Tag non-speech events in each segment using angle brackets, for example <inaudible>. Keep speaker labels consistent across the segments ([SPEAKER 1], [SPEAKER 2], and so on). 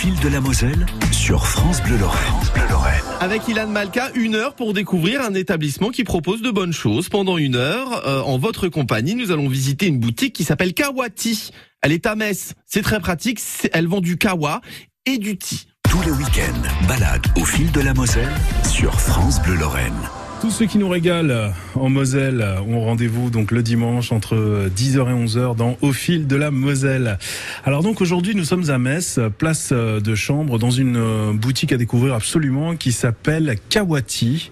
[SPEAKER 1] fil de la Moselle sur France Bleu Lorraine.
[SPEAKER 2] Avec Ilan Malka, une heure pour découvrir un établissement qui propose de bonnes choses. Pendant une heure, euh, en votre compagnie, nous allons visiter une boutique qui s'appelle Kawati. Elle est à Metz. C'est très pratique. Elle vend du kawa et du thé.
[SPEAKER 1] Tous les week-ends, balade au fil de la Moselle sur France Bleu Lorraine.
[SPEAKER 3] Tous ceux qui nous régalent en Moselle ont rendez-vous donc le dimanche entre 10h et 11h dans Au fil de la Moselle. Alors donc aujourd'hui nous sommes à Metz, place de chambre dans une euh, boutique à découvrir absolument qui s'appelle Kawati.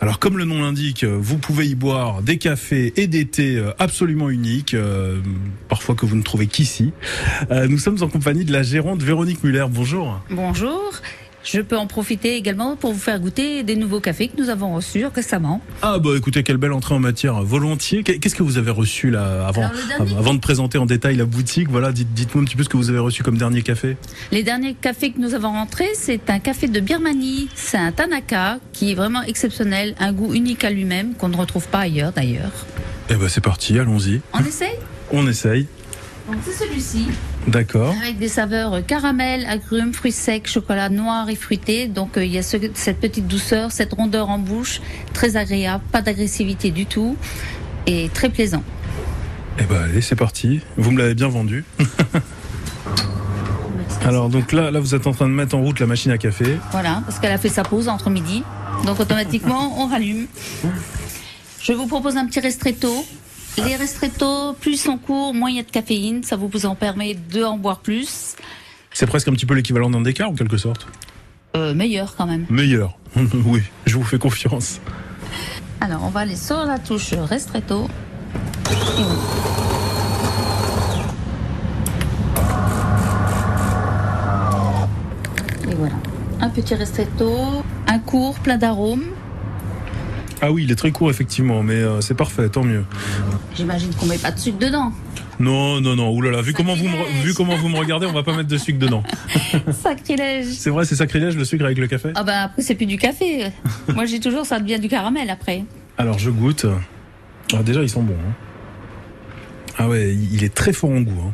[SPEAKER 3] Alors comme le nom l'indique, vous pouvez y boire des cafés et des thés euh, absolument uniques, euh, parfois que vous ne trouvez qu'ici. Euh, Nous sommes en compagnie de la gérante Véronique Muller. Bonjour.
[SPEAKER 4] Bonjour. Je peux en profiter également pour vous faire goûter des nouveaux cafés que nous avons reçus récemment.
[SPEAKER 3] Ah bah écoutez quelle belle entrée en matière volontiers. Qu'est-ce que vous avez reçu là avant
[SPEAKER 4] Alors, le dernier-
[SPEAKER 3] avant de présenter en détail la boutique Voilà, dites- dites-moi un petit peu ce que vous avez reçu comme dernier café.
[SPEAKER 4] Les derniers cafés que nous avons rentrés, c'est un café de Birmanie. C'est un Tanaka qui est vraiment exceptionnel, un goût unique à lui-même qu'on ne retrouve pas ailleurs d'ailleurs.
[SPEAKER 3] Eh ben c'est parti, allons-y.
[SPEAKER 4] On essaye?
[SPEAKER 3] On essaye.
[SPEAKER 4] Donc c'est celui-ci,
[SPEAKER 3] D'accord.
[SPEAKER 4] avec des saveurs euh, caramel, agrumes, fruits secs, chocolat noir et fruité. Donc euh, il y a ce- cette petite douceur, cette rondeur en bouche, très agréable, pas d'agressivité du tout et très plaisant.
[SPEAKER 3] Eh ben allez, c'est parti. Vous me l'avez bien vendu. <laughs> Alors donc là, là vous êtes en train de mettre en route la machine à café.
[SPEAKER 4] Voilà, parce qu'elle a fait sa pause entre midi. Donc automatiquement, on rallume. Je vous propose un petit restretto. Les restretto, plus ils sont courts, moins il y a de caféine. Ça vous en permet de en boire plus.
[SPEAKER 3] C'est presque un petit peu l'équivalent d'un décar en quelque sorte.
[SPEAKER 4] Euh, meilleur quand même.
[SPEAKER 3] Meilleur. <laughs> oui, je vous fais confiance.
[SPEAKER 4] Alors, on va aller sur la touche restretto. Et voilà. Et voilà. Un petit restretto, un court, plein d'arômes.
[SPEAKER 3] Ah oui, il est très court effectivement, mais euh, c'est parfait, tant mieux.
[SPEAKER 4] J'imagine qu'on met pas de sucre dedans.
[SPEAKER 3] Non, non, non. Oulala, vu comment vous me, vu comment vous me regardez, on va pas mettre de sucre dedans. <laughs>
[SPEAKER 4] Sacrilège.
[SPEAKER 3] C'est vrai, c'est sacrilège le sucre avec le café.
[SPEAKER 4] Ah bah après c'est plus du café. Moi j'ai toujours ça devient du caramel après.
[SPEAKER 3] Alors je goûte. Ah, déjà ils sont bons. hein. Ah ouais, il est très fort en goût. hein.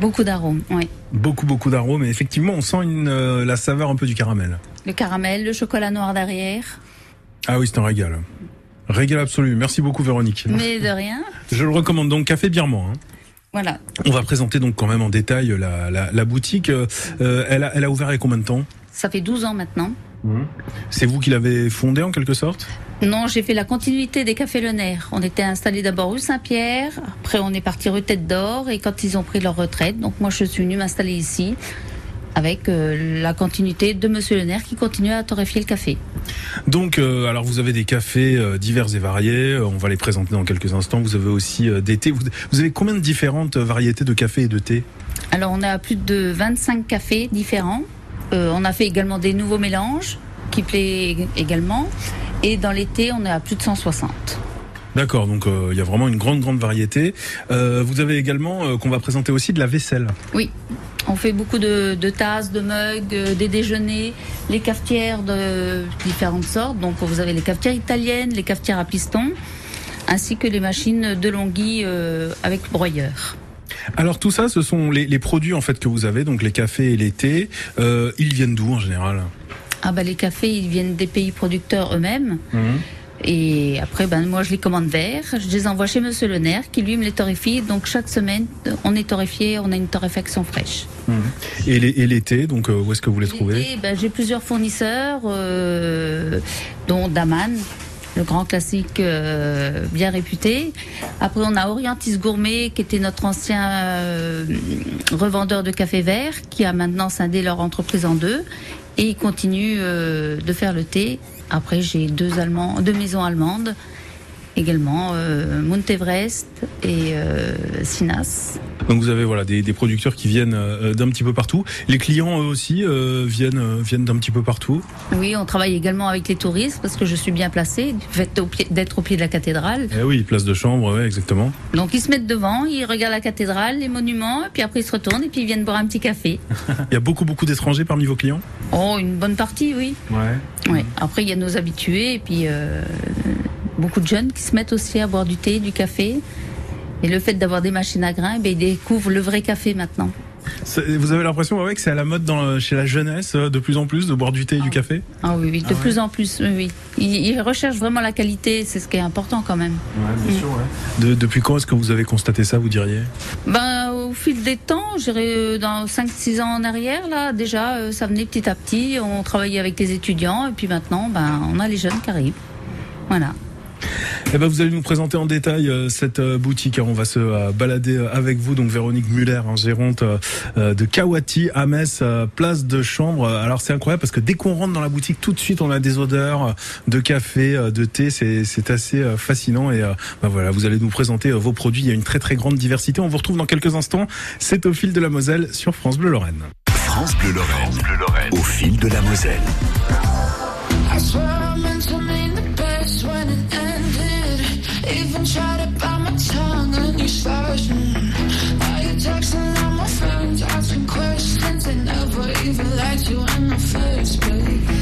[SPEAKER 4] Beaucoup d'arômes, oui.
[SPEAKER 3] Beaucoup beaucoup d'arômes et effectivement on sent une, euh, la saveur un peu du caramel.
[SPEAKER 4] Le caramel, le chocolat noir derrière.
[SPEAKER 3] Ah oui c'est un régal. Régal absolu. Merci beaucoup Véronique.
[SPEAKER 4] Mais de rien.
[SPEAKER 3] Je le recommande donc café birman. hein.
[SPEAKER 4] Voilà.
[SPEAKER 3] On va présenter donc quand même en détail la, la, la boutique. Euh, elle, a, elle a ouvert il y a combien de temps?
[SPEAKER 4] Ça fait 12 ans maintenant.
[SPEAKER 3] C'est vous qui l'avez fondée en quelque sorte?
[SPEAKER 4] Non, j'ai fait la continuité des cafés Le Nerf. On était installés d'abord rue Saint-Pierre, après on est parti rue Tête d'Or, et quand ils ont pris leur retraite, donc moi je suis venue m'installer ici, avec euh, la continuité de Monsieur Le Nerf qui continue à torréfier le café.
[SPEAKER 3] Donc, euh, alors vous avez des cafés euh, divers et variés. on va les présenter dans quelques instants. Vous avez aussi des thés. Vous, vous avez combien de différentes variétés de café et de thé
[SPEAKER 4] Alors on a plus de 25 cafés différents. On a fait également des nouveaux mélanges qui plaît également. Et dans l'été, on est à plus de 160.
[SPEAKER 3] D'accord. Donc, euh, il y a vraiment une grande, grande variété. Euh, vous avez également euh, qu'on va présenter aussi de la vaisselle.
[SPEAKER 4] Oui, on fait beaucoup de, de tasses, de mugs, euh, des déjeuners, les cafetières de différentes sortes. Donc vous avez les cafetières italiennes, les cafetières à piston, ainsi que les machines de Longhi euh, avec broyeur.
[SPEAKER 3] Alors tout ça, ce sont les, les produits en fait que vous avez, donc les cafés et les thés. Euh, ils viennent d'où en général?
[SPEAKER 4] Ah bah les cafés, ils viennent des pays producteurs eux-mêmes. Et après, ben, moi, je les commande verts. Je les envoie chez Monsieur Le Nerf, qui lui me les torréfie. Donc, chaque semaine, on est torréfié, on a une torréfaction fraîche.
[SPEAKER 3] Et les, et thés, donc euh, où est-ce que vous les trouvez?
[SPEAKER 4] ben, J'ai plusieurs fournisseurs, euh, dont Daman, le grand classique euh, bien réputé. Après, on a Orientis Gourmet, qui était notre ancien euh, revendeur de café vert, qui a maintenant scindé leur entreprise en deux. Et il continue euh, de faire le thé. Après, j'ai deux, deux maisons allemandes également, euh, Montevrest et euh, Sinas.
[SPEAKER 3] Donc vous avez voilà des, des producteurs qui viennent euh, d'un petit peu partout. Les clients eux aussi euh, viennent viennent d'un petit peu partout.
[SPEAKER 4] Oui, on travaille également avec les touristes parce que je suis bien placée, du fait au pied- d'être au pied de la cathédrale.
[SPEAKER 3] Eh oui, place de chambre, ouais, exactement.
[SPEAKER 4] Donc ils se mettent devant, ils regardent la cathédrale, les monuments, et puis après ils se retournent et puis ils viennent boire un petit café. <laughs>
[SPEAKER 3] Il y a beaucoup beaucoup d'étrangers parmi vos clients?
[SPEAKER 4] Oh, une bonne partie, oui.
[SPEAKER 3] Ouais.
[SPEAKER 4] Ouais. Après il y a nos habitués et puis beaucoup de jeunes qui se mettent aussi à boire du thé, du café. Et le fait d'avoir des machines à grains, eh ben, ils découvrent le vrai café maintenant.
[SPEAKER 3] Vous avez l'impression ouais, que c'est à la mode dans, chez la jeunesse de plus en plus de boire du thé et du
[SPEAKER 4] Ah.
[SPEAKER 3] café
[SPEAKER 4] Ah oui, oui, de
[SPEAKER 3] Ah ouais.
[SPEAKER 4] plus en plus, oui. Ils, ils recherchent vraiment la qualité, c'est ce qui est important quand même.
[SPEAKER 3] Ouais, bien sûr. De- depuis quand est-ce que vous avez constaté ça, vous diriez?
[SPEAKER 4] Ben, au fil des temps, je dirais euh, dans 5-6 ans en arrière, là, déjà, euh, ça venait petit à petit. On travaillait avec les étudiants et puis maintenant, ben, on a les jeunes qui arrivent. Voilà.
[SPEAKER 3] Eh ben, vous allez nous présenter en détail euh, cette euh, boutique. On va se euh, balader avec vous. Donc Véronique Muller, hein, gérante de Kawati à Metz, place de chambre. Alors c'est incroyable parce que dès qu'on rentre dans la boutique, tout de suite on a des odeurs de café, de thé. C'est c'est assez fascinant. Et ben voilà, vous allez nous présenter vos produits. Il y a une très très grande diversité. On vous retrouve dans quelques instants. C'est au fil de la Moselle sur France Bleu Lorraine.
[SPEAKER 1] France Bleu Lorraine. Au fil de la Moselle.
[SPEAKER 5] Tried to bite my tongue and you started. Are you texting all my friends, asking questions? They never even liked you in the first place.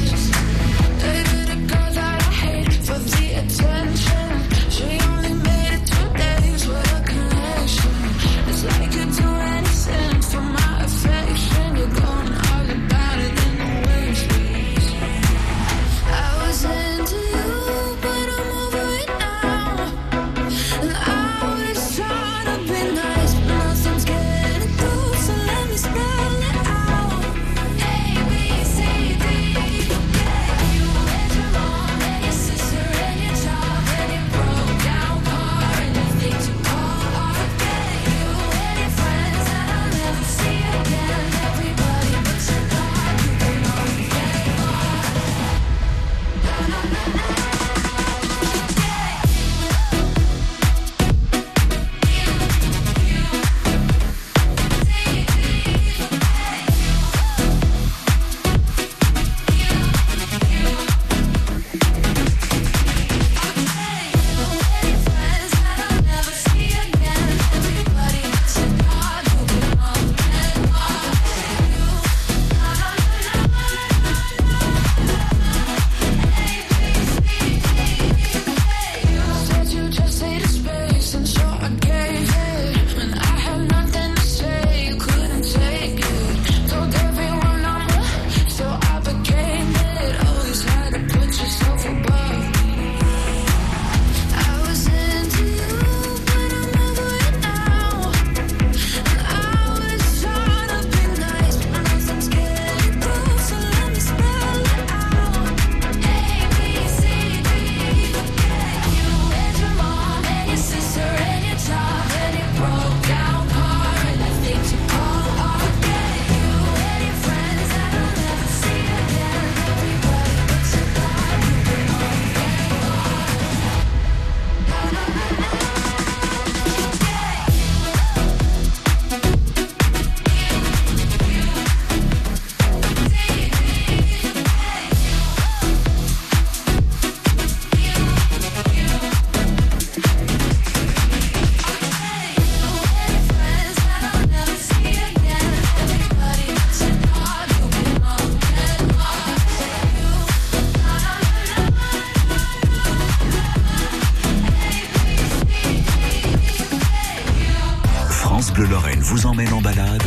[SPEAKER 1] Vous emmène en balade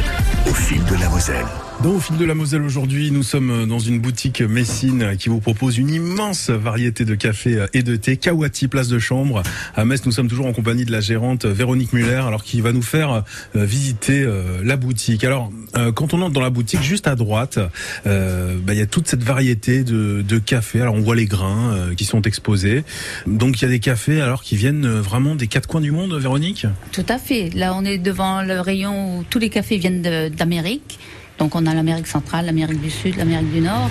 [SPEAKER 1] au fil de la Moselle.
[SPEAKER 3] Dans Au fil de la Moselle aujourd'hui, nous sommes dans une boutique Messine qui vous propose une immense variété de café et de thé. Kawati, place de chambre. À Metz, nous sommes toujours en compagnie de la gérante Véronique Muller, alors qui va nous faire euh, visiter euh, la boutique. Alors, euh, quand on entre dans la boutique, juste à droite, euh, bah, il y a toute cette variété de, de cafés. Alors, on voit les grains euh, qui sont exposés. Donc, il y a des cafés alors qui viennent vraiment des quatre coins du monde, Véronique?
[SPEAKER 4] Tout à fait. Là, on est devant le rayon où tous les cafés viennent de- d'Amérique. Donc, on a l'Amérique centrale, l'Amérique du Sud, l'Amérique du Nord.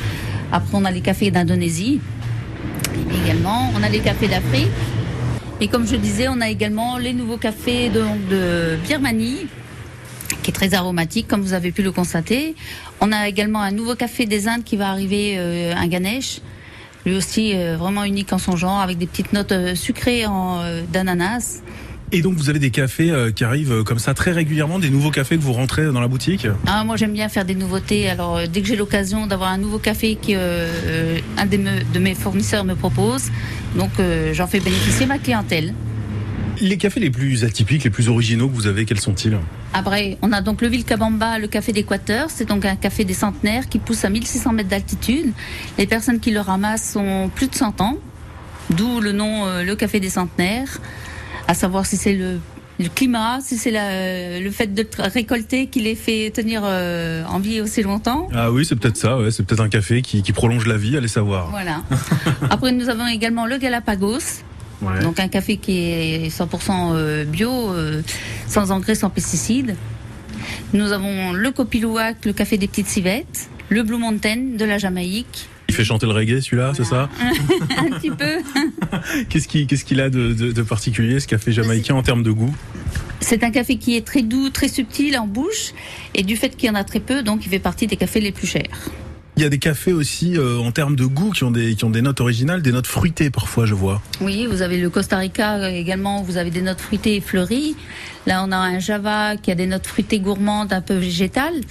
[SPEAKER 4] Après, on a les cafés d'Indonésie. Également, on a les cafés d'Afrique. Et comme je disais, on a également les nouveaux cafés de, Birmanie, qui est très aromatique, comme vous avez pu le constater. On a également un nouveau café des Indes qui va arriver, euh, un Ganesh. Lui aussi, euh, vraiment unique en son genre, avec des petites notes euh, sucrées euh, d'ananas.
[SPEAKER 3] Et donc, vous avez des cafés euh, qui arrivent euh, comme ça très régulièrement, des nouveaux cafés que vous rentrez dans la boutique?
[SPEAKER 4] Ah, moi j'aime bien faire des nouveautés. Alors euh, dès que j'ai l'occasion d'avoir un nouveau café que euh, un de mes fournisseurs me propose, donc euh, j'en fais bénéficier ma clientèle.
[SPEAKER 3] Les cafés les plus atypiques, les plus originaux que vous avez, quels sont-ils?
[SPEAKER 4] Après, on a donc le Vilcabamba, le café d'Équateur. C'est donc un café des centenaires qui pousse à 1600 mètres d'altitude. Les personnes qui le ramassent ont plus de 100 ans, d'où le nom euh, le café des centenaires. À savoir si c'est le, le climat, si c'est le fait de récolter qui les fait tenir euh, en vie aussi longtemps.
[SPEAKER 3] Ah oui, c'est peut-être ça, ouais, c'est peut-être un café qui, qui prolonge la vie, allez savoir.
[SPEAKER 4] Voilà. <laughs> Après, nous avons également le Galapagos.
[SPEAKER 3] Ouais.
[SPEAKER 4] Donc un café qui est 100% euh, bio, euh, sans engrais, sans pesticides. Nous avons le Copilouac, le café des petites civettes, le Blue Mountain de la Jamaïque.
[SPEAKER 3] Il fait chanter le reggae celui-là, c'est ça <laughs>
[SPEAKER 4] un petit peu. <laughs>
[SPEAKER 3] Qu'est-ce qu'il a de, de- de particulier, ce café jamaïcain en termes de goût
[SPEAKER 4] C'est un café qui est très doux, très subtil en bouche. Et du fait qu'il y en a très peu, donc il fait partie des cafés les plus chers.
[SPEAKER 3] Il y a des cafés aussi euh, en termes de goût qui ont, des, qui ont des notes originales, des notes fruitées parfois, je vois.
[SPEAKER 4] Oui, vous avez le Costa Rica euh, également, vous avez des notes fruitées et fleuries. Là, on a un Java qui a des notes fruitées gourmandes, un peu végétales,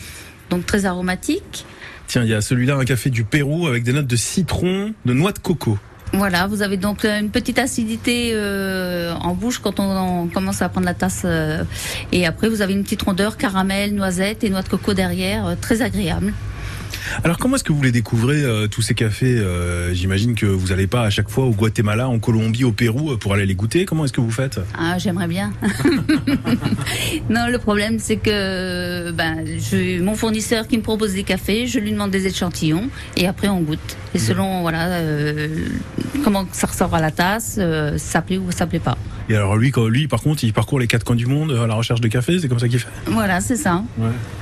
[SPEAKER 4] donc très aromatiques.
[SPEAKER 3] Tiens, il y a celui-là, un café du Pérou avec des notes de citron, de noix de coco.
[SPEAKER 4] Voilà, vous avez donc euh, une petite acidité euh, en bouche quand on, commence à prendre la tasse. euh, et après, vous avez une petite rondeur caramel, noisette et noix de coco derrière, très agréable.
[SPEAKER 3] Alors comment est-ce que vous les découvrez euh, tous ces cafés Euh, J'imagine que vous n'allez pas à chaque fois au Guatemala, en Colombie, au Pérou euh, pour aller les goûter. Comment est-ce que vous faites?
[SPEAKER 4] Ah, j'aimerais bien. <laughs> non, le problème, c'est que ben, j'ai mon fournisseur qui me propose des cafés, je lui demande des échantillons et après on goûte. Et selon voilà euh, comment ça ressort à la tasse, ça plaît ou ça plaît pas.
[SPEAKER 3] Et alors lui, quand, lui, par contre, il parcourt les quatre coins du monde à la recherche de café. C'est comme ça qu'il fait?
[SPEAKER 4] Voilà, c'est ça.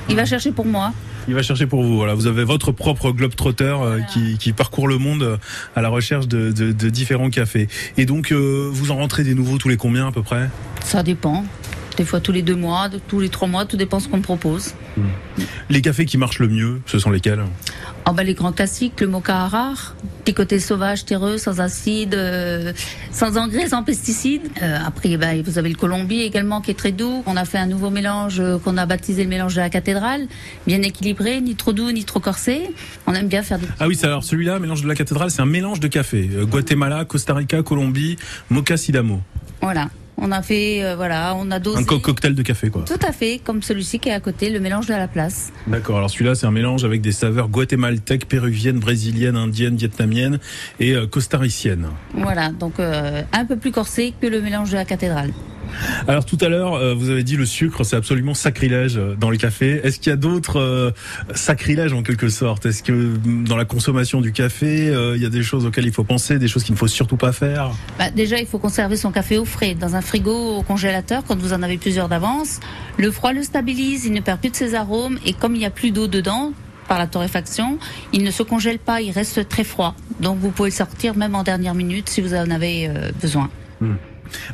[SPEAKER 4] Il va chercher pour moi.
[SPEAKER 3] Il va chercher pour vous. Voilà, vous avez votre propre globe-trotter euh, qui, qui parcourt le monde euh, à la recherche de, de- de différents cafés. Et donc, euh, vous en rentrez des nouveaux tous les combien à peu près?
[SPEAKER 4] Ça dépend. Des fois tous les deux mois, tous les trois mois, tout dépend ce qu'on me propose.
[SPEAKER 3] Les cafés qui marchent le mieux, ce sont lesquels?
[SPEAKER 4] Ah bah, les grands classiques, le mocha rare, petit côté sauvage, terreux, sans acide, euh, sans engrais, sans pesticides. Euh, après, bah, vous avez le Colombie également qui est très doux. On a fait un nouveau mélange euh, qu'on a baptisé le mélange de la cathédrale, bien équilibré, ni trop doux, ni trop corsé. On aime bien faire des...
[SPEAKER 3] Ah oui, c'est alors celui-là, mélange de la cathédrale, c'est un mélange de café. Guatemala, Costa Rica, Colombie, Mocha Sidamo.
[SPEAKER 4] Voilà. On a fait, euh, voilà, on a dosé.
[SPEAKER 3] Un co- cocktail de café, quoi.
[SPEAKER 4] Tout à fait, comme celui-ci qui est à côté, le mélange de la place.
[SPEAKER 3] D'accord. Alors celui-là, c'est un mélange avec des saveurs guatémaltèques, péruviennes, brésiliennes, indiennes, vietnamiennes et euh, costariciennes.
[SPEAKER 4] Voilà, donc euh, un peu plus corsé que le mélange de la cathédrale.
[SPEAKER 3] Alors tout à l'heure, euh, vous avez dit le sucre, c'est absolument sacrilège euh, dans les cafés. Est-ce qu'il y a d'autres euh, sacrilèges en quelque sorte? Est-ce que mm, dans la consommation du café, euh, il y a des choses auxquelles il faut penser, des choses qu'il ne faut surtout pas faire?
[SPEAKER 4] Bah, déjà, il faut conserver son café au frais, dans un frigo au congélateur quand vous en avez plusieurs d'avance. Le froid le stabilise, il ne perd plus de ses arômes et comme il n'y a plus d'eau dedans, par la torréfaction, il ne se congèle pas, il reste très froid. Donc vous pouvez le sortir même en dernière minute si vous en avez euh, besoin.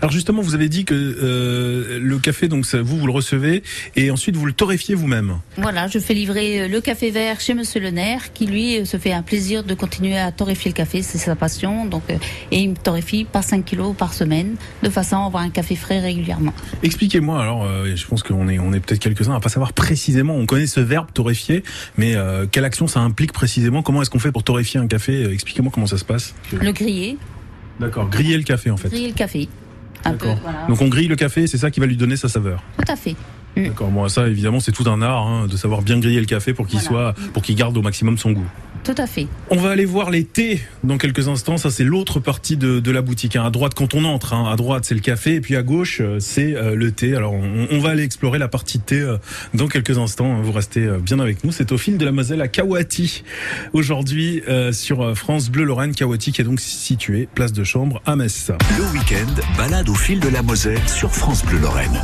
[SPEAKER 3] Alors justement, vous avez dit que euh, le café, donc ça, vous vous le recevez et ensuite vous le torréfiez vous-même.
[SPEAKER 4] Voilà, je fais livrer euh, le café vert chez Monsieur Le Nerf, qui lui euh, se fait un plaisir de continuer à torréfier le café, c'est sa passion. Donc, et il me torréfie par 5 kilos par semaine, de façon à avoir un café frais régulièrement.
[SPEAKER 3] Expliquez-moi alors, euh, je pense qu'on est, on est peut-être quelques-uns à pas savoir précisément, on connaît ce verbe torréfier, mais euh, quelle action ça implique précisément? Comment est-ce qu'on fait pour torréfier un café? Expliquez-moi comment ça se passe.
[SPEAKER 4] Le griller,
[SPEAKER 3] D'accord, griller le café en fait.
[SPEAKER 4] griller le café. Un peu,
[SPEAKER 3] D'accord.
[SPEAKER 4] voilà.
[SPEAKER 3] Donc on grille le café, c'est ça qui va lui donner sa saveur.
[SPEAKER 4] Tout à fait.
[SPEAKER 3] D'accord, bon ça évidemment c'est tout un art hein, de savoir bien griller le café pour qu'il
[SPEAKER 4] Voilà.
[SPEAKER 3] soit, pour qu'il garde au maximum son goût.
[SPEAKER 4] Tout à fait.
[SPEAKER 3] On va aller voir les thés dans quelques instants. Ça, c'est l'autre partie de, de la boutique. hein. À droite, quand on entre, hein, à droite, c'est le café, et puis à gauche, euh, c'est euh, le thé. Alors, on, on va aller explorer la partie thé euh, dans quelques instants. hein. Vous restez euh, bien avec nous. C'est au fil de la Moselle à Kawati. Aujourd'hui, euh, sur France Bleu Lorraine, Kawati, qui est donc situé place de Chambre à Metz.
[SPEAKER 1] Le week-end, balade au fil de la Moselle sur France Bleu Lorraine.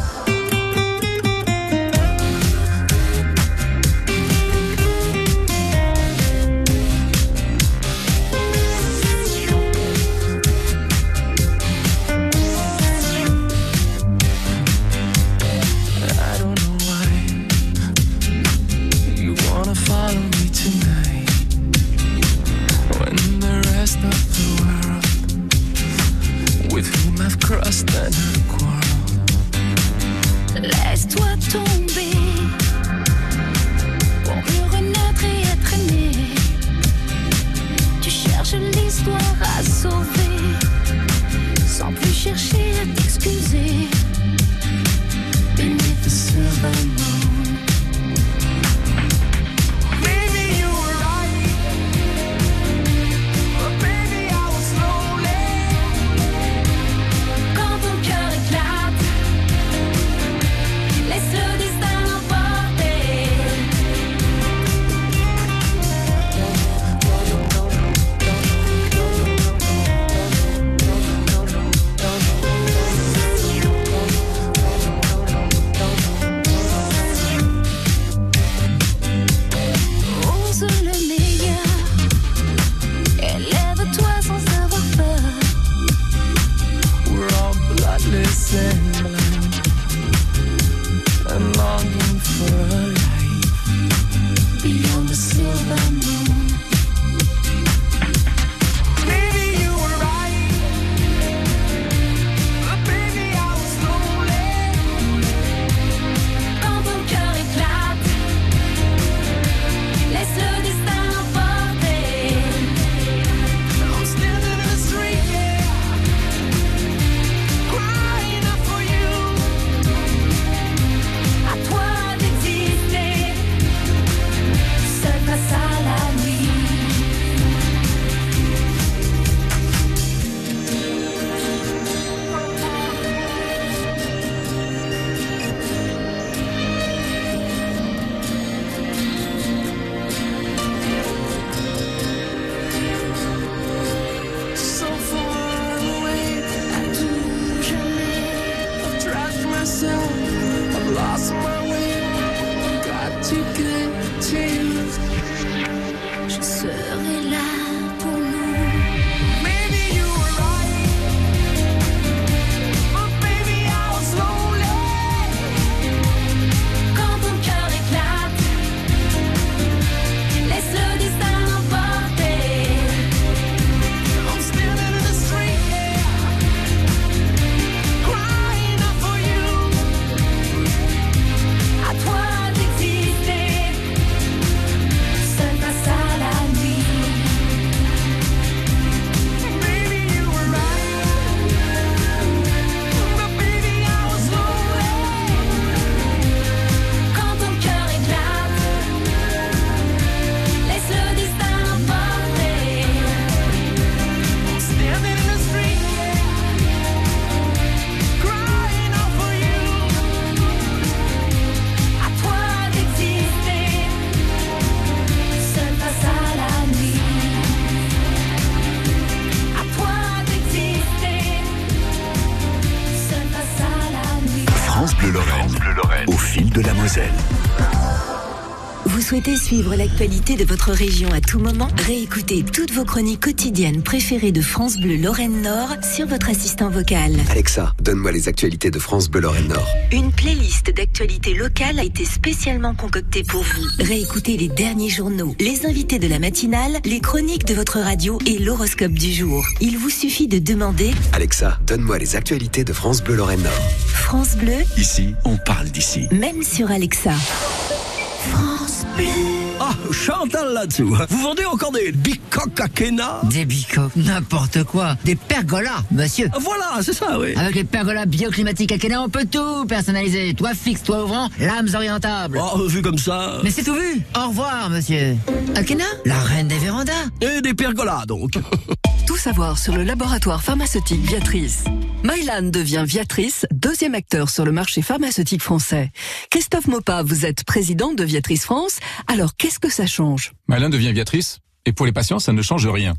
[SPEAKER 6] Souhaitez suivre l'actualité de votre région à tout moment Réécoutez toutes vos chroniques quotidiennes préférées de France Bleu Lorraine Nord sur votre assistant vocal.
[SPEAKER 7] Alexa, donne-moi les actualités de France Bleu Lorraine Nord.
[SPEAKER 6] Une playlist d'actualités locales a été spécialement concoctée pour vous. Réécoutez les derniers journaux, les invités de la matinale, les chroniques de votre radio et l'horoscope du jour. Il vous suffit de demander
[SPEAKER 7] Alexa, donne-moi les actualités de France Bleu Lorraine Nord.
[SPEAKER 6] France Bleu,
[SPEAKER 1] Ici, on parle d'ici.
[SPEAKER 6] même sur Alexa. France
[SPEAKER 8] Ah, Chantal là-dessous. Vous vendez encore des bicoques à Kena?
[SPEAKER 9] Des bicoques, n'importe quoi. Des pergolas, monsieur.
[SPEAKER 8] Voilà, c'est ça, oui.
[SPEAKER 9] Avec les pergolas bioclimatiques Akena, on peut tout personnaliser. Toit fixe, toit ouvrant, lames orientables.
[SPEAKER 8] Oh, vu comme ça.
[SPEAKER 9] Mais c'est tout vu. Au revoir, monsieur. Akena, la reine des vérandas.
[SPEAKER 8] Et des pergolas, donc. <laughs>
[SPEAKER 10] Tout savoir sur le laboratoire pharmaceutique Viatrice. Mylan devient Viatrice, deuxième acteur sur le marché pharmaceutique français. Christophe Mopa, vous êtes président de Viatrice France. Alors, qu'est-ce que ça change?
[SPEAKER 11] Malin devient Viatrice, et pour les patients, ça ne change rien.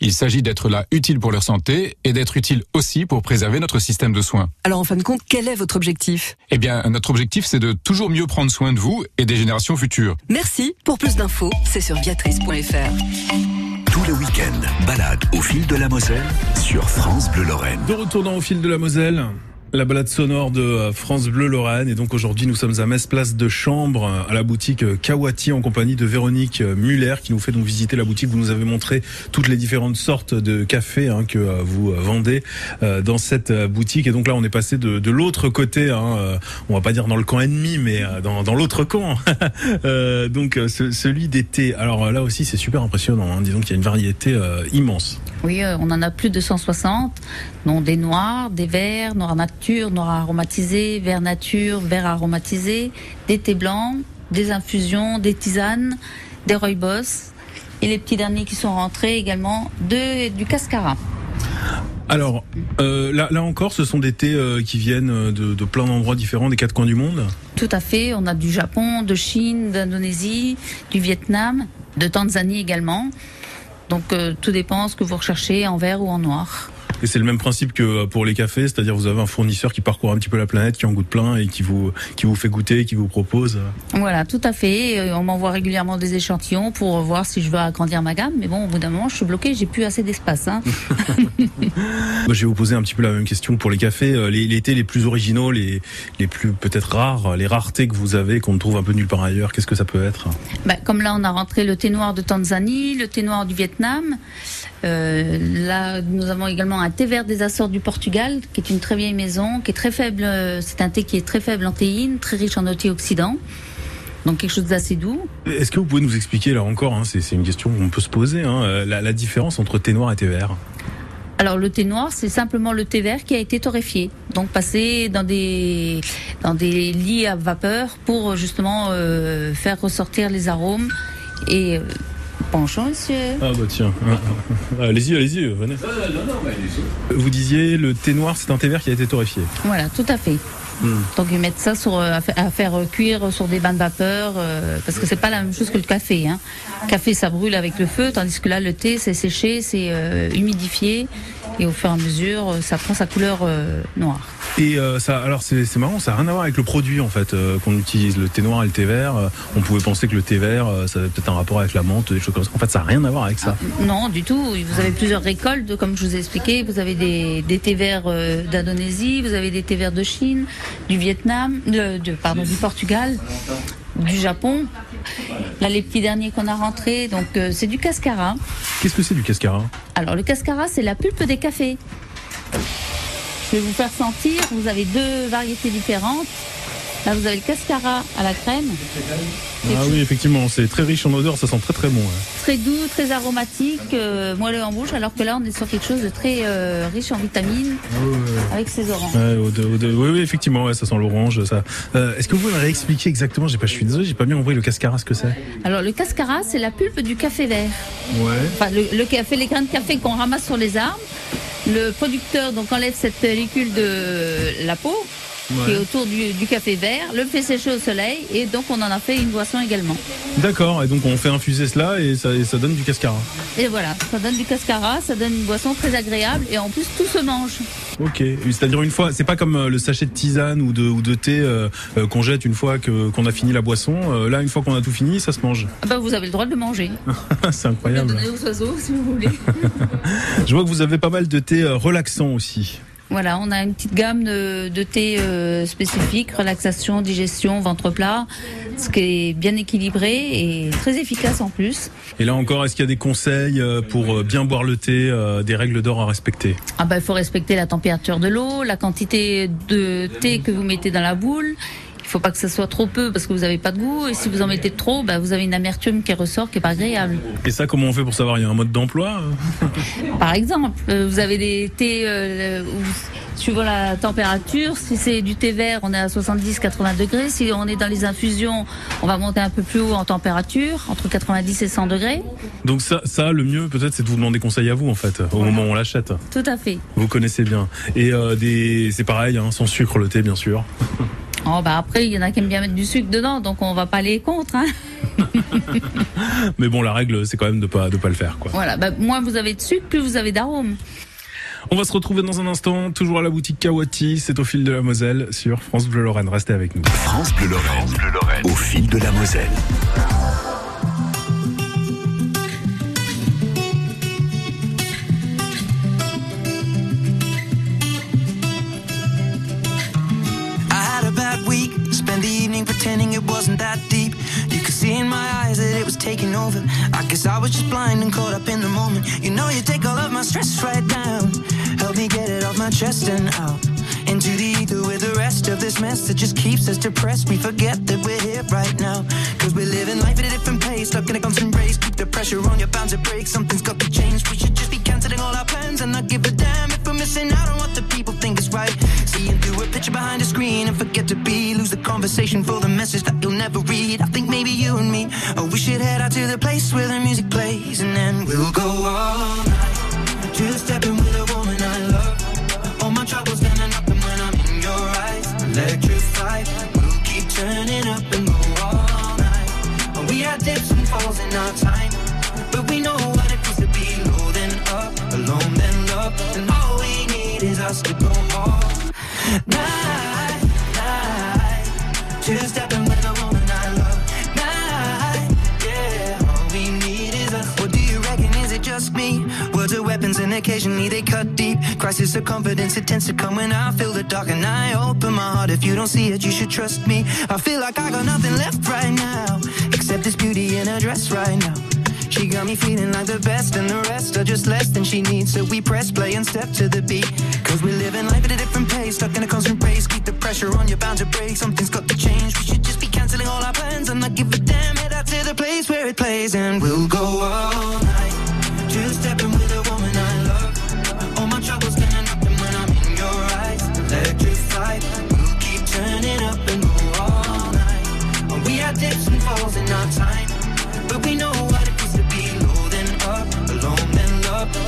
[SPEAKER 11] Il s'agit d'être là utile pour leur santé et d'être utile aussi pour préserver notre système de soins.
[SPEAKER 10] Alors, en fin de compte, quel est votre objectif?
[SPEAKER 11] Eh bien, notre objectif, c'est de toujours mieux prendre soin de vous et des générations futures.
[SPEAKER 10] Merci. Pour plus d'infos, c'est sur viatrice.fr.
[SPEAKER 1] Tous les week-ends, balade au fil de la Moselle sur France Bleu Lorraine.
[SPEAKER 3] De retour dans au fil de la Moselle. La balade sonore de euh, France Bleu Lorraine. Et donc aujourd'hui, nous sommes à Metz, place de Chambre, euh, à la boutique euh, Kawati en compagnie de Véronique Muller qui nous fait donc visiter la boutique. Vous nous avez montré toutes les différentes sortes de café hein, que vous vendez dans cette boutique. Et donc là, on est passé de, l'autre côté. Hein, on va pas dire dans le camp ennemi, mais dans, l'autre camp. <laughs> Donc ce- celui d'été. Alors euh, là aussi, c'est super impressionnant. Hein. Disons qu'il y a une variété immense.
[SPEAKER 4] Oui, on en a plus de 160, dont des noirs, des verts, noirs noirs aromatisés, verts nature, verts aromatisés, des thés blancs, des infusions, des tisanes, des rooibos, et les petits derniers qui sont rentrés également, de, du cascara.
[SPEAKER 3] Alors, euh, là, là encore, ce sont des thés euh, qui viennent euh, de, de plein d'endroits différents, des quatre coins du monde.
[SPEAKER 4] Tout à fait, on a du Japon, de Chine, d'Indonésie, du Vietnam, de Tanzanie également. Donc euh, tout dépend ce que vous recherchez en vert ou en noir.
[SPEAKER 3] Et c'est le même principe que euh, pour les cafés, c'est-à-dire vous avez un fournisseur qui parcourt un petit peu la planète, qui en goûte plein et qui vous qui vous fait goûter, qui vous propose. euh.
[SPEAKER 4] Voilà, tout à fait. Euh, On m'envoie régulièrement des échantillons pour voir si je veux agrandir ma gamme. Mais bon, au bout d'un moment, je suis bloquée, j'ai plus assez d'espace. Hein. <laughs>
[SPEAKER 3] Je vais vous poser un petit peu la même question pour les cafés. Les, les thés les plus originaux, les les plus peut-être rares, les raretés que vous avez qu'on ne trouve un peu nulle part ailleurs. Qu'est-ce que ça peut être?
[SPEAKER 4] Bah, comme là, on a rentré le thé noir de Tanzanie, le thé noir du Vietnam. Euh, là, nous avons également un thé vert des Açores du Portugal, qui est une très vieille maison, qui est très faible. euh, C'est un thé qui est très faible en théine, très riche en antioxydants. Donc quelque chose d'assez doux.
[SPEAKER 3] Est-ce que vous pouvez nous expliquer là encore hein, C'est une question qu'on peut se poser. Hein, euh, la, la différence entre thé noir et thé vert.
[SPEAKER 4] Alors le thé noir, c'est simplement le thé vert qui a été torréfié, donc passé dans des dans des lits à vapeur pour justement euh, faire ressortir les arômes. Et euh, bonjour monsieur.
[SPEAKER 3] Ah bah tiens. allez-y, allez-y, venez. Vous disiez le thé noir, c'est un thé vert qui a été torréfié.
[SPEAKER 4] Voilà, tout à fait.
[SPEAKER 3] Hmm.
[SPEAKER 4] Donc ils mettent ça sur, euh, à, fa- à faire euh, cuire sur des bains de vapeur, euh, parce que c'est pas la même chose que le café. Hein. Le café, ça brûle avec le feu, tandis que là, le thé, c'est séché, c'est euh, humidifié, et au fur et à mesure, euh, ça prend sa couleur euh, noire.
[SPEAKER 3] Et euh, ça, alors c'est marrant, ça n'a rien à voir avec le produit en fait euh, qu'on utilise, le thé noir et le thé vert. on pouvait penser que le thé vert, ça avait peut-être un rapport avec la menthe, des choses comme ça. En fait, ça n'a rien à voir avec ça.
[SPEAKER 4] Non, du tout. Vous avez plusieurs récoltes, comme je vous ai expliqué. Vous avez des, des thés verts d'Indonésie, vous avez des thés verts de Chine, du Vietnam, de- pardon, du Portugal, du Japon. Là, les petits derniers qu'on a rentrés, donc euh, c'est du cascara.
[SPEAKER 3] Qu'est-ce que c'est du cascara?
[SPEAKER 4] Alors, le cascara, c'est la pulpe des cafés. Je vais vous faire sentir. Vous avez deux variétés différentes. Là, vous avez le cascara à la crème.
[SPEAKER 3] Ah oui, effectivement, c'est très riche en odeur, ça sent très très bon. ouais.
[SPEAKER 4] Très doux, très aromatique, euh, moelleux en bouche, alors que là, on est sur quelque chose de très euh, riche en vitamines, avec ses oranges.
[SPEAKER 3] Ouais, oui, oui, effectivement, ouais, ça sent l'orange. Ça. Euh, Est-ce que vous pouvez me réexpliquer exactement J'ai pas, je suis désolé, j'ai pas bien compris le cascara, ce que c'est.
[SPEAKER 4] Alors, le cascara, c'est la pulpe du café vert.
[SPEAKER 3] Ouais.
[SPEAKER 4] Enfin, le, le café, les grains de café qu'on ramasse sur les arbres. Le producteur donc enlève cette pellicule de la peau qui est autour du, du café vert, le fait sécher au soleil et donc on en a fait une boisson également.
[SPEAKER 3] D'accord, et donc on fait infuser cela et ça, et ça donne du cascara.
[SPEAKER 4] Et voilà, ça donne du cascara, ça donne une boisson très agréable et en plus tout se mange.
[SPEAKER 3] Ok, c'est-à-dire une fois, c'est pas comme euh, le sachet de tisane ou de, ou de thé euh, euh, qu'on jette une fois que qu'on a fini la boisson. Euh, là, une fois qu'on a tout fini, ça se mange.
[SPEAKER 4] Ah bah, vous avez le droit de le manger. <laughs>
[SPEAKER 3] c'est
[SPEAKER 4] Le
[SPEAKER 3] incroyable.
[SPEAKER 4] donner aux oiseaux si vous voulez. <laughs>
[SPEAKER 3] Je vois que vous avez pas mal de thé relaxant aussi.
[SPEAKER 4] Voilà, on a une petite gamme de, de thé euh, spécifiques, relaxation, digestion, ventre plat, ce qui est bien équilibré et très efficace en plus.
[SPEAKER 3] Et là encore, est-ce qu'il y a des conseils euh, pour euh, bien boire le thé, euh, des règles d'or à respecter?
[SPEAKER 4] Ah bah, il faut respecter la température de l'eau, la quantité de thé que vous mettez dans la boule. Il faut pas que ça soit trop peu parce que vous n'avez pas de goût. Et si vous en mettez trop, bah, vous avez une amertume qui ressort, qui est pas agréable.
[SPEAKER 3] Et ça, comment on fait pour savoir Il y a un mode d'emploi euh <laughs>
[SPEAKER 4] Par exemple, euh, vous avez des thés euh, où, suivant la température, si c'est du thé vert, on est à 70-80 degrés. Si on est dans les infusions, on va monter un peu plus haut en température, entre 90 et 100 degrés.
[SPEAKER 3] Donc ça, ça, le mieux peut-être, c'est de vous demander conseil à vous en fait, au moment où on l'achète.
[SPEAKER 4] Tout à fait.
[SPEAKER 3] Vous connaissez bien. Et euh, des, c'est pareil, hein, sans sucre le thé, bien sûr. <laughs>
[SPEAKER 4] Oh, bah après, il y en a qui aiment bien mettre du sucre dedans, donc on va pas aller contre. Hein. <laughs>
[SPEAKER 3] Mais bon, la règle, c'est quand même de pas de pas le faire, quoi.
[SPEAKER 4] Voilà, bah, moins vous avez de sucre, plus vous avez d'arôme.
[SPEAKER 3] On va se retrouver dans un instant, toujours à la boutique Kawati, c'est au fil de la Moselle sur France Bleu Lorraine. Restez avec nous.
[SPEAKER 1] France Bleu Lorraine, au fil de la Moselle.
[SPEAKER 12] Taking over. I guess I was just blind and caught up in the moment. You know, you take all of my stress right down. Help me get it off my chest and out. Into the ether with the rest of this mess that just keeps us depressed. We forget that we're here right now. Cause we're living life at a different pace, stuck in a constant race. Keep the pressure on, you're bound to break. Something's got to change. We should just be canceling all our plans and not give a damn if we're missing out on what the people think is right. Seeing through a picture behind a screen and forget to be. Lose the conversation for the message that you'll never read. I think maybe you and me, oh, we should head out to the place where the music plays and then we'll go all night. Just stepping with a woman I love. All my troubles standing up and when I'm in your eyes, electrified. We'll keep turning up and go all night. We had dips and falls in our time, but we know what it feels to be low then up, alone then love, and all we us to go night, night. Two stepping with a woman I love. Night, yeah. All we need is us. What do you reckon? Is it just me? Words are weapons and occasionally they cut deep. Crisis of confidence, it tends to come when I feel the dark and I open my heart. If you don't see it, you should trust me. I feel like I got nothing left right now, except this beauty in her dress right now. She got me feeling like the best, and the rest are just less than she needs. So we press play and step to the beat. Cause we're living life at a different pace, stuck in a constant race. Keep the pressure on, you're bound to break. Something's got to change. We should just be canceling all our plans and not give a damn. Head out to the place where it plays, and we'll go all night. Two stepping with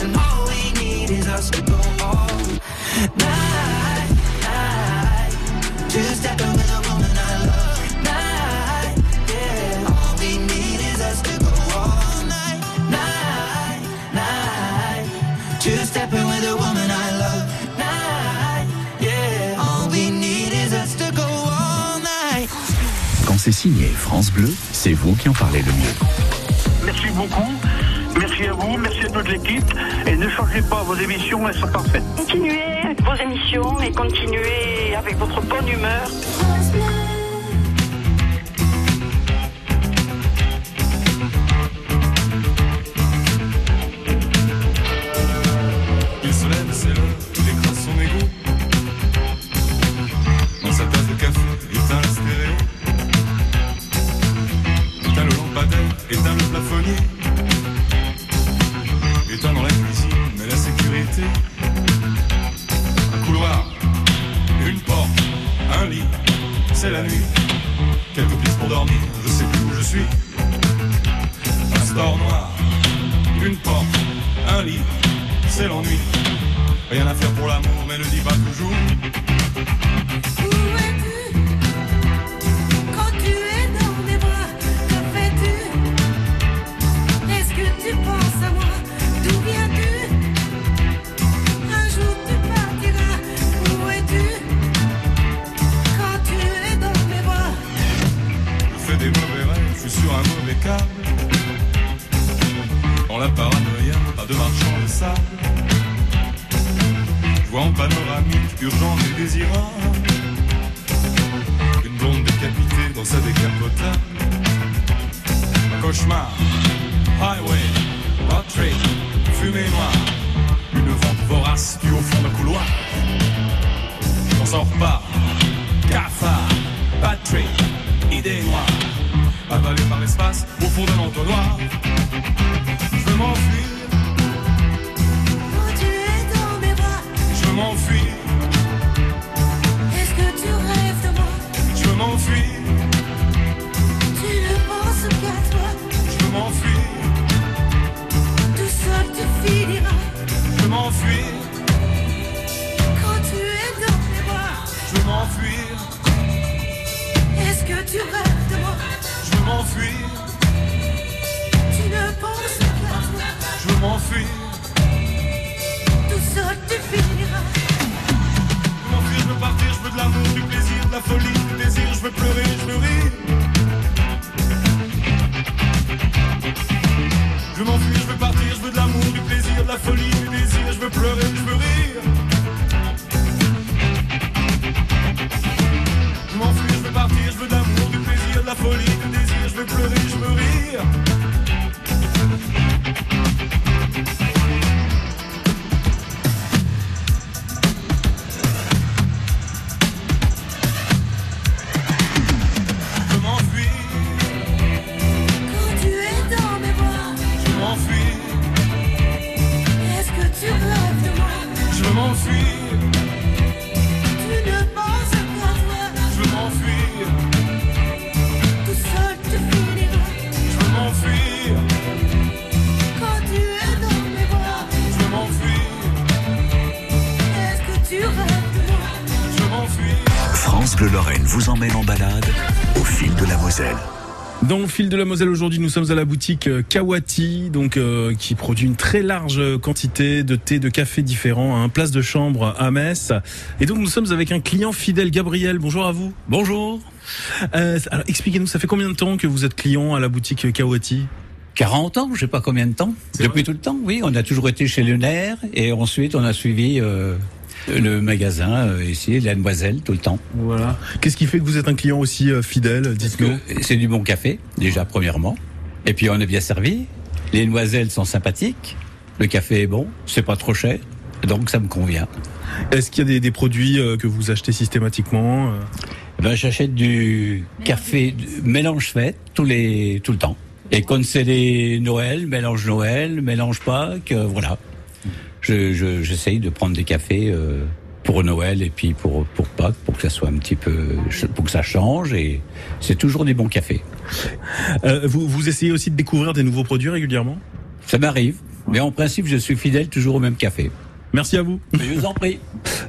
[SPEAKER 12] and all we need is us to go all night, night. Two stepping with a woman I love. Night, yeah. All we need is us to go all night, night, night. Two stepping with a woman I love. Night, yeah. All we need is us to go all night.
[SPEAKER 1] Quand c'est signé France Bleu, c'est vous qui en parlez le mieux.
[SPEAKER 13] Merci beaucoup. Merci à vous, merci à toute l'équipe. Et ne changez pas vos émissions, elles sont parfaites.
[SPEAKER 14] Continuez vos émissions et continuez avec votre bonne humeur.
[SPEAKER 15] M'enfuir,
[SPEAKER 16] Tu ne penses qu'à toi
[SPEAKER 15] je veux m'enfuir,
[SPEAKER 16] Tout seul tu finiras.
[SPEAKER 15] Je veux m'enfuir, je veux partir, je veux de l'amour, du plaisir, de la folie, du désir, je veux pleurer, je veux rire. Je veux m'enfuir, je veux partir, je veux de l'amour, du plaisir, de la folie,
[SPEAKER 16] Dans
[SPEAKER 3] le fil de la Moselle aujourd'hui, nous sommes à la boutique euh, Kawati, donc euh, qui produit une très large quantité de thé, de café différents, à un place de chambre à Metz. Et donc nous sommes avec un client fidèle, Gabriel. Bonjour à vous.
[SPEAKER 17] Bonjour.
[SPEAKER 3] Euh, alors expliquez-nous, ça fait combien de temps que vous êtes client à la boutique Kawati?
[SPEAKER 17] 40 ans, je sais pas combien de temps. Depuis tout le temps, oui. On a toujours été chez Lunaire et ensuite on a suivi euh, le magasin euh, ici, la Demoiselle, tout le temps.
[SPEAKER 3] Voilà. Qu'est-ce qui fait que vous êtes un client aussi euh, fidèle Dites-nous?
[SPEAKER 17] C'est du bon café, déjà premièrement. Et puis on est bien servi. Les noiselles sont sympathiques. Le café est bon, c'est pas trop cher. Donc ça me convient.
[SPEAKER 3] Est-ce qu'il y a des, des produits euh, que vous achetez systématiquement euh?
[SPEAKER 17] Ben, j'achète du café du mélange fait tous les tout le temps. Et quand c'est les Noël, mélange Noël, mélange Pâques, euh, voilà. Je, je- j'essaye de prendre des cafés euh, pour Noël et puis pour pour Pâques pour que ça soit un petit peu pour que ça change et c'est toujours des bons cafés.
[SPEAKER 3] Euh, vous, vous essayez aussi de découvrir des nouveaux produits régulièrement?
[SPEAKER 17] Ça m'arrive, mais en principe je suis fidèle toujours au même café.
[SPEAKER 3] Merci à vous.
[SPEAKER 17] Je vous en prie.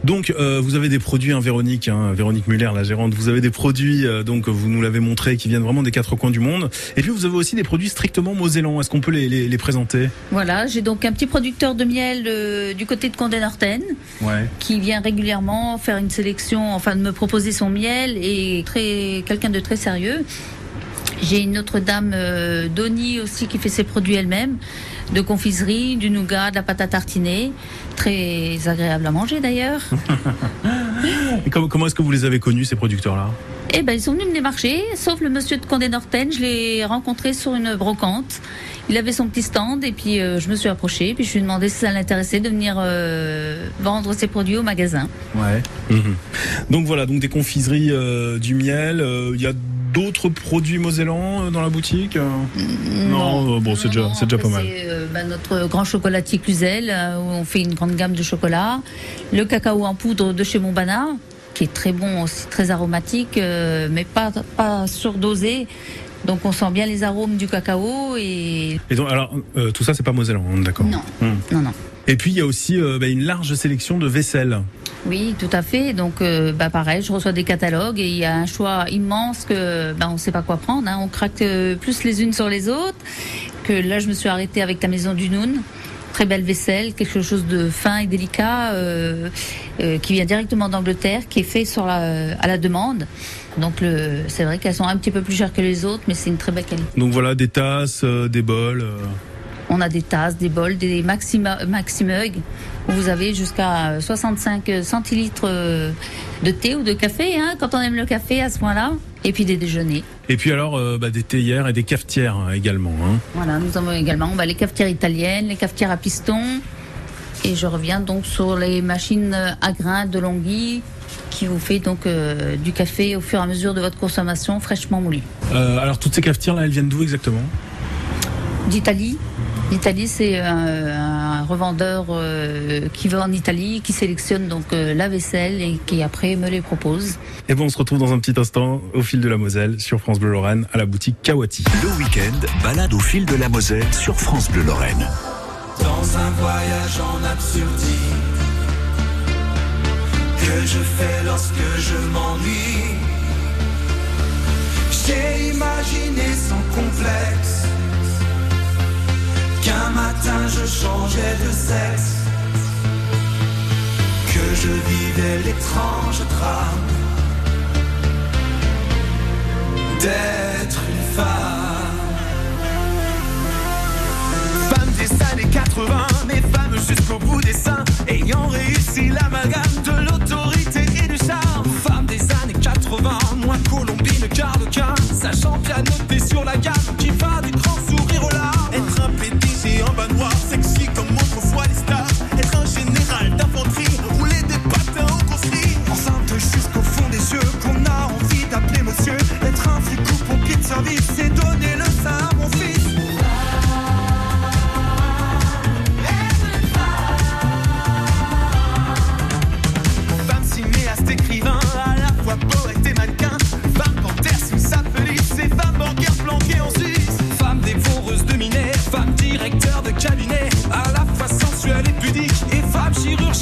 [SPEAKER 3] Donc, euh, vous avez des produits, hein, Véronique, hein, Véronique Muller, la gérante. Vous avez des produits, euh, donc vous nous l'avez montré, qui viennent vraiment des quatre coins du monde. Et puis, vous avez aussi des produits strictement mosellans. Est-ce qu'on peut les, les, les présenter?
[SPEAKER 4] Voilà, j'ai donc un petit producteur de miel euh, du côté de Condé-Norten
[SPEAKER 3] Ouais.
[SPEAKER 4] qui vient régulièrement faire une sélection, enfin de me proposer son miel et très quelqu'un de très sérieux. J'ai une autre dame, euh, Donnie aussi, qui fait ses produits elle-même, de confiserie, du nougat, de la pâte à tartiner, très agréable à manger d'ailleurs. <laughs>
[SPEAKER 3] Et comment, comment est-ce que vous les avez connus, ces producteurs-là?
[SPEAKER 4] Eh ben, ils sont venus me démarcher, sauf le monsieur de Condé-Norten, je l'ai rencontré sur une brocante. Il avait son petit stand et puis euh, je me suis approchée, puis je lui ai demandé si ça l'intéressait de venir euh, vendre ses produits au magasin.
[SPEAKER 3] Ouais. Mhm. Donc voilà, donc des confiseries, euh, du miel. euh, Il y a d'autres produits mosellans euh, dans la boutique euh Non, euh, bon, c'est déjà, c'est déjà pas mal.
[SPEAKER 4] C'est euh, bah, notre grand chocolatier Cluzel, euh, où on fait une grande gamme de chocolat. Le cacao en poudre de chez Montbana, qui est très bon aussi, très aromatique, euh, mais pas, pas surdosé. Donc on sent bien les arômes du cacao et
[SPEAKER 3] Et donc, alors, euh, tout ça, c'est pas mosellan, on est d'accord
[SPEAKER 4] Non.
[SPEAKER 3] Mhm.
[SPEAKER 4] non non.
[SPEAKER 3] Et puis, il y a aussi euh, bah, une large sélection de vaisselle.
[SPEAKER 4] Oui, tout à fait. Donc, euh, bah, pareil, je reçois des catalogues et il y a un choix immense que bah, on ne sait pas quoi prendre. hein. On craque euh, plus les unes sur les autres. Que là, je me suis arrêtée avec la maison du Noun. Très belle vaisselle, quelque chose de fin et délicat euh, qui vient directement d'Angleterre, qui est fait sur la, à la demande. Donc, le- c'est vrai qu'elles sont un petit peu plus chères que les autres, mais c'est une très belle qualité.
[SPEAKER 3] Donc voilà, des tasses, des bols.
[SPEAKER 4] On a des tasses, des bols, des maxima, maximug où vous avez jusqu'à 65 centilitres euh, de thé ou de café, hein, quand on aime le café à ce point-là. Et puis des déjeuners.
[SPEAKER 3] Et puis alors, euh, bah, des théières et des cafetières hein, également. Hein.
[SPEAKER 4] Voilà, nous avons également bah, les cafetières italiennes, les cafetières à piston. Et je reviens donc sur les machines à grains de Longhi qui vous fait donc euh, du café au fur et à mesure de votre consommation fraîchement moulu.
[SPEAKER 3] Euh, alors, toutes ces cafetières-là, elles viennent d'où exactement?
[SPEAKER 4] D'Italie. L'Italie, c'est un, un revendeur euh, qui va en Italie, qui sélectionne donc euh, la vaisselle et qui après me les propose.
[SPEAKER 3] Et bon, on se retrouve dans un petit instant au fil de la Moselle sur France Bleu Lorraine à la boutique Kawati.
[SPEAKER 1] Le week-end, balade au fil de la Moselle sur France Bleu Lorraine.
[SPEAKER 18] Dans un voyage en absurdie que je fais lorsque je m'ennuie. J'ai imaginé sans complexe qu'un matin je changeais de sexe, que je vivais l'étrange drame d'être une femme. Femme des années 80, mais femme jusqu'au bout des seins, ayant réussi l'amalgame de l'autorité et du charme. Femme des années 80, moins colombine qu'arlequin, sachant pianoter sur la gamme qui va du grand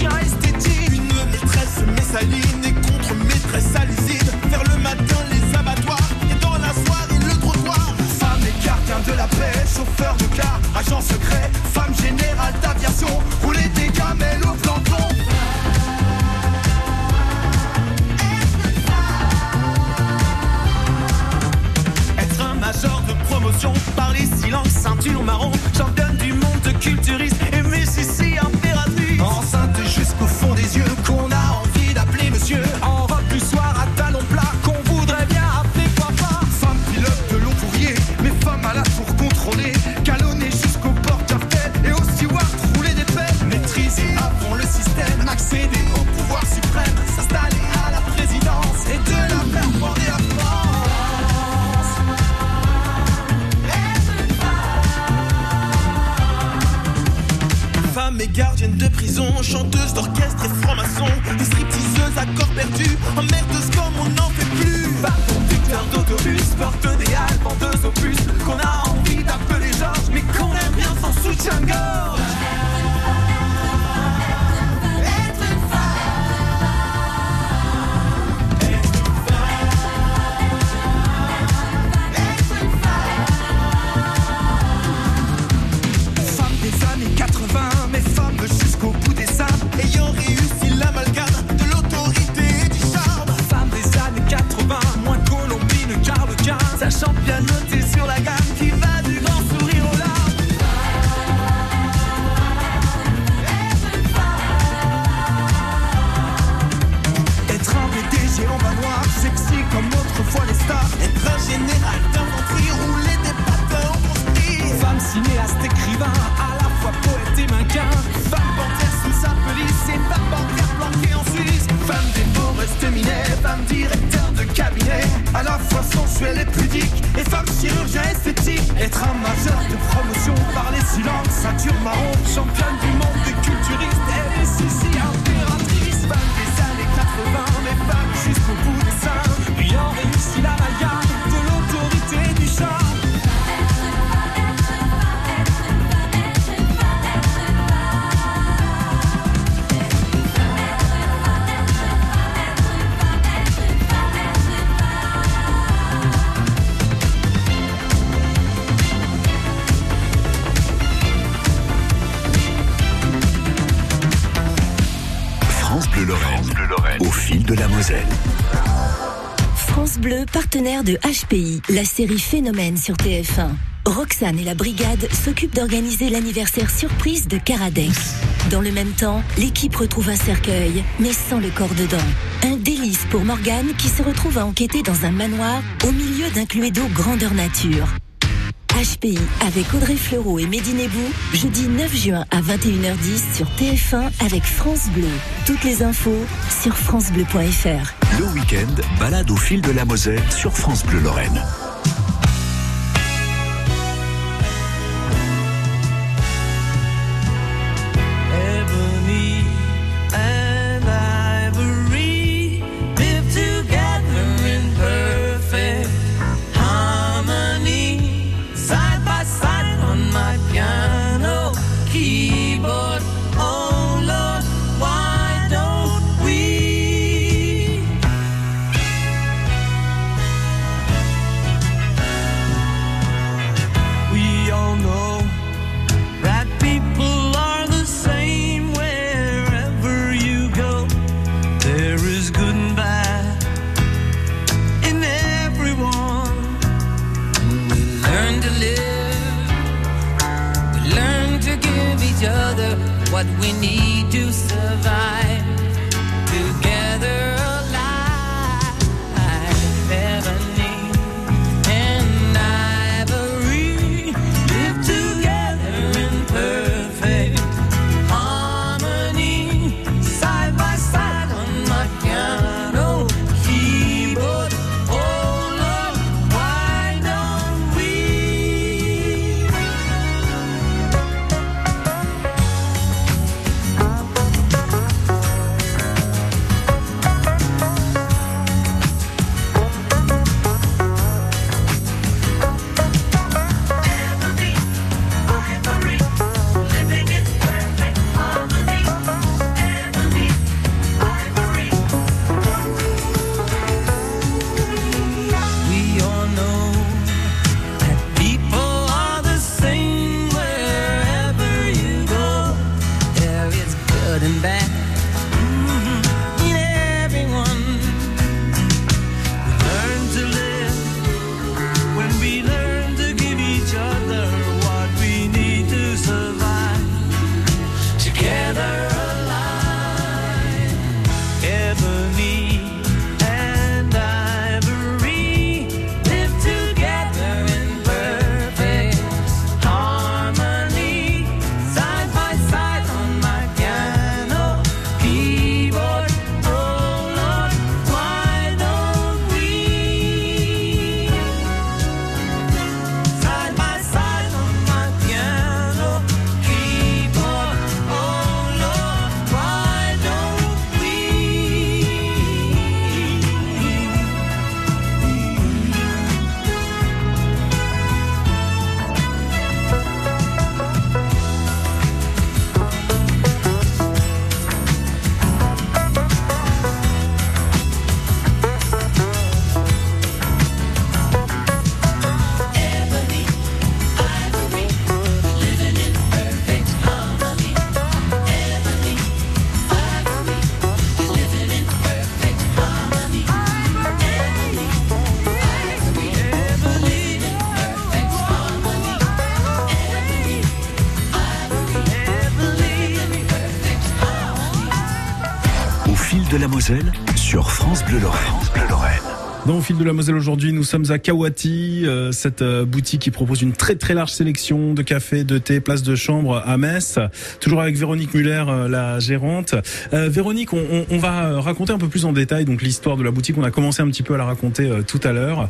[SPEAKER 18] esthétique. Une maîtresse messaline et contre maîtresse à l'usine. Le matin, les abattoirs et dans la soirée, le trottoir. Femme et
[SPEAKER 19] gardien de la paix, chauffeur de car, agent secret, femme générale d'aviation. Rouler des gamelles au planton. major de promotion, par les silences, ceinture marron, j'ordonne du monde de
[SPEAKER 18] chanteuse d'orchestre partenaire de HPI, la série Phénomène sur TF1. Roxane et la brigade s'occupent d'organiser l'anniversaire surprise de Caradex. Dans le même temps, l'équipe retrouve un cercueil, mais sans le corps dedans. Un délice pour Morgane qui se retrouve à enquêter dans un manoir au milieu d'un cluedo grandeur nature. HPI avec Audrey Fleurot et Médinébou, jeudi 9 juin à 21h10 sur TF1 avec France Bleu. Toutes les infos sur FranceBleu.fr.
[SPEAKER 1] Le week-end, balade au fil de la Moselle sur France Bleu Lorraine.
[SPEAKER 19] learn to live. We learn to give each other what we need to survive together.
[SPEAKER 1] Sur France Bleu Lorraine. France Bleu Lorraine.
[SPEAKER 3] Dans Au fil de la Moselle aujourd'hui, nous sommes à Kawati, euh, cette euh, boutique qui propose une très très large sélection de café, de thé, place de chambre à Metz. Toujours avec Véronique Muller, euh, la gérante. Véronique, on, va raconter un peu plus en détail donc l'histoire de la boutique. On a commencé un petit peu à la raconter tout à l'heure.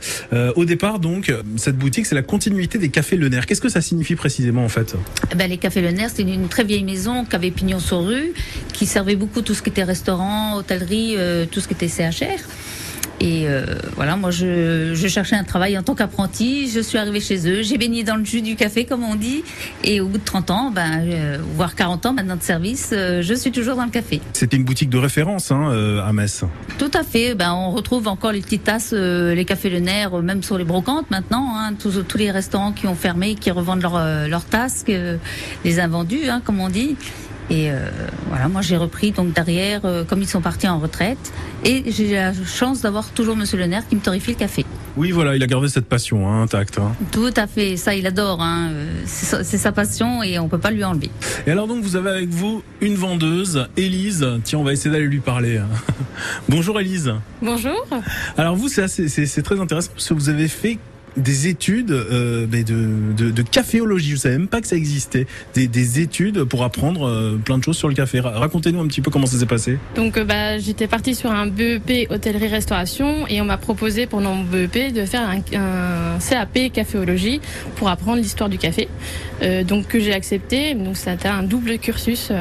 [SPEAKER 3] Au départ, donc, cette boutique, c'est la continuité des cafés Le Nerf. Qu'est-ce que ça signifie précisément en fait?
[SPEAKER 4] Eh Ben, les Cafés Le Nerf, c'est une très vieille maison qui avait pignon sur rue, qui servait beaucoup tout ce qui était restaurant, hôtellerie, tout ce qui était CHR. Et euh, voilà, moi je, je cherchais un travail en tant qu'apprenti, je suis arrivée chez eux, j'ai baigné dans le jus du café comme on dit, et au bout de 30 ans, ben, euh, voire 40 ans maintenant de service, euh, je suis toujours dans le café.
[SPEAKER 3] C'était une boutique de référence hein, euh, à Metz.
[SPEAKER 4] Tout à fait. Ben, on retrouve encore les petites tasses, euh, les cafés Le Nerf, euh, même sur les brocantes maintenant. Hein, tous, tous les restaurants qui ont fermé, qui revendent leurs leurs tasses, les invendus, hein, comme on dit. Et euh, voilà, moi j'ai repris donc derrière, euh, comme ils sont partis en retraite, et j'ai la chance d'avoir toujours Monsieur Le Nerf qui me torrifie le café.
[SPEAKER 3] Oui, voilà, il a gardé cette passion hein, intacte. hein.
[SPEAKER 4] Tout à fait, ça il adore. Hein. euh, C'est sa- passion et on peut pas lui enlever.
[SPEAKER 3] Et alors donc vous avez avec vous une vendeuse, Élise. Tiens, on va essayer d'aller lui parler. hein. <laughs> Bonjour Élise.
[SPEAKER 20] Bonjour.
[SPEAKER 3] Alors vous, c'est assez- c'est c'est très intéressant parce que vous avez fait des études euh, de, de, de caféologie. Je savais même pas que ça existait. Des, des études pour apprendre euh, plein de choses sur le café. Ra- Racontez-nous un petit peu comment ça s'est passé.
[SPEAKER 20] Donc euh, bah, j'étais partie sur un BEP hôtellerie-restauration et on m'a proposé pendant mon BEP de faire un, un CAP caféologie pour apprendre l'histoire du café. Donc que j'ai accepté. Donc ça a été un double cursus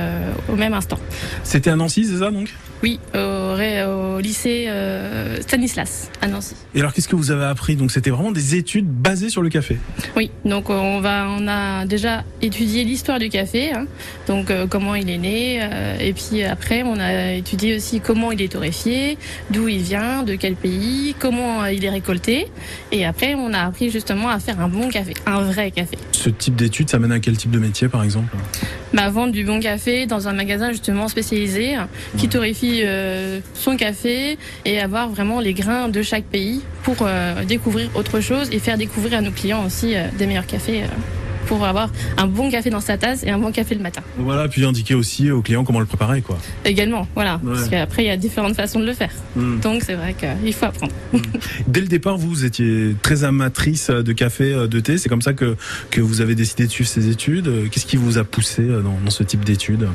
[SPEAKER 20] au même instant.
[SPEAKER 3] C'était à Nancy, c'est ça donc?
[SPEAKER 20] Oui, au, lycée euh, Stanislas à Nancy.
[SPEAKER 3] Et alors qu'est-ce que vous avez appris? Donc c'était vraiment des études basées sur le café.
[SPEAKER 20] Oui, donc euh, on va, on a déjà étudié l'histoire du café, hein, donc euh, comment il est né, euh, et puis après on a étudié aussi comment il est torréfié, d'où il vient, de quel pays, comment il est récolté, et après on a appris justement à faire un bon café, un vrai café.
[SPEAKER 3] Ce type d'études, ça mène à quel type de métier par exemple?
[SPEAKER 20] Bah, vendre du bon café dans un magasin justement spécialisé hein, qui torréfie euh, son café et avoir vraiment les grains de chaque pays pour euh, découvrir autre chose et faire découvrir à nos clients aussi euh, des meilleurs cafés pour avoir un bon café dans sa tasse et un bon café le matin.
[SPEAKER 3] Voilà, puis indiquer aussi aux clients comment le préparer quoi.
[SPEAKER 20] Également, voilà,
[SPEAKER 3] Ouais.
[SPEAKER 20] parce qu'après il y a différentes façons de le faire.
[SPEAKER 3] Mm.
[SPEAKER 20] Donc c'est vrai qu'il faut apprendre.
[SPEAKER 3] Dès le départ, vous étiez très amatrice de café, euh, de thé. C'est comme ça que, que vous avez décidé de suivre ces études. Qu'est-ce qui vous a poussé euh, dans, dans ce type d'études?